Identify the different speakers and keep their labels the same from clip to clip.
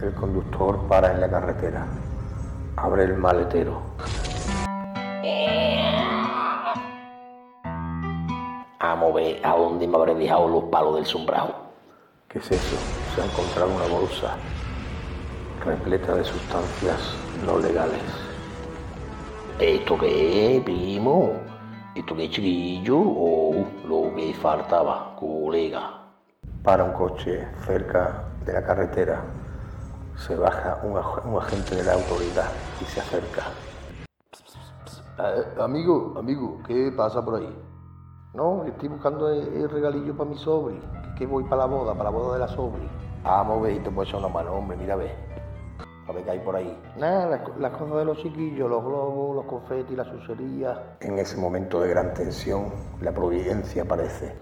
Speaker 1: El conductor para en la carretera. Abre el maletero.
Speaker 2: A ver a dónde me habré dejado los palos del sombrado.
Speaker 1: ¿Qué es eso? Se ha encontrado una bolsa repleta de sustancias no legales.
Speaker 2: ¿Esto qué es, primo? ¿Esto qué es chiquillo? Oh, lo que faltaba, colega.
Speaker 1: Para un coche cerca de la carretera. Se baja un, agente de la autoridad y se acerca.
Speaker 3: Eh, amigo, amigo, ¿qué pasa por ahí?
Speaker 1: No, estoy buscando el, el regalillo para mi sobri, que voy para la boda, para la boda de la sobri. Vamos, ve y te puedo echar una mano, hombre, mira, ve. A ver qué hay por ahí. Nada, las, co- las cosas de los chiquillos, los globos, los confetis, la sucería. En ese momento de gran tensión, la providencia aparece.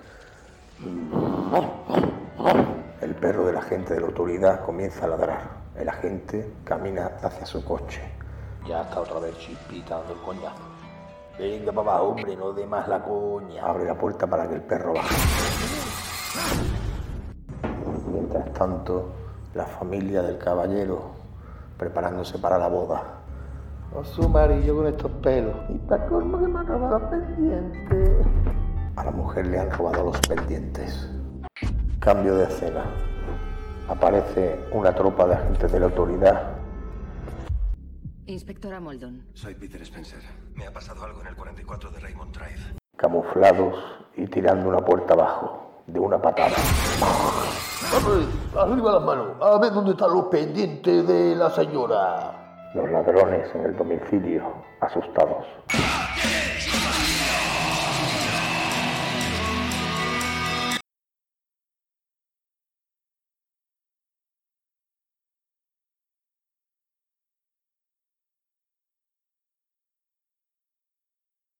Speaker 1: El perro del agente de la autoridad comienza a ladrar. El agente camina hacia su coche.
Speaker 2: Ya está otra vez chispita dando el coñazo. Venga, papá, hombre, no dé más la coña.
Speaker 1: Abre la puerta para que el perro baje. Mientras tanto, la familia del caballero preparándose para la boda. O su amarillo con estos pelos. Y para colmo que me han robado los pendientes. A la mujer le han robado los pendientes. Cambio de escena. Aparece una tropa de agentes de la autoridad
Speaker 4: Inspectora Moldon.
Speaker 5: Soy Peter Spencer. Me ha pasado algo en el 44 de Raymond Drive.
Speaker 1: camuflados y tirando una puerta abajo de una patada.
Speaker 3: Hombre, arriba las manos. A ver dónde están los pendientes de la señora.
Speaker 1: Los ladrones en el domicilio, asustados.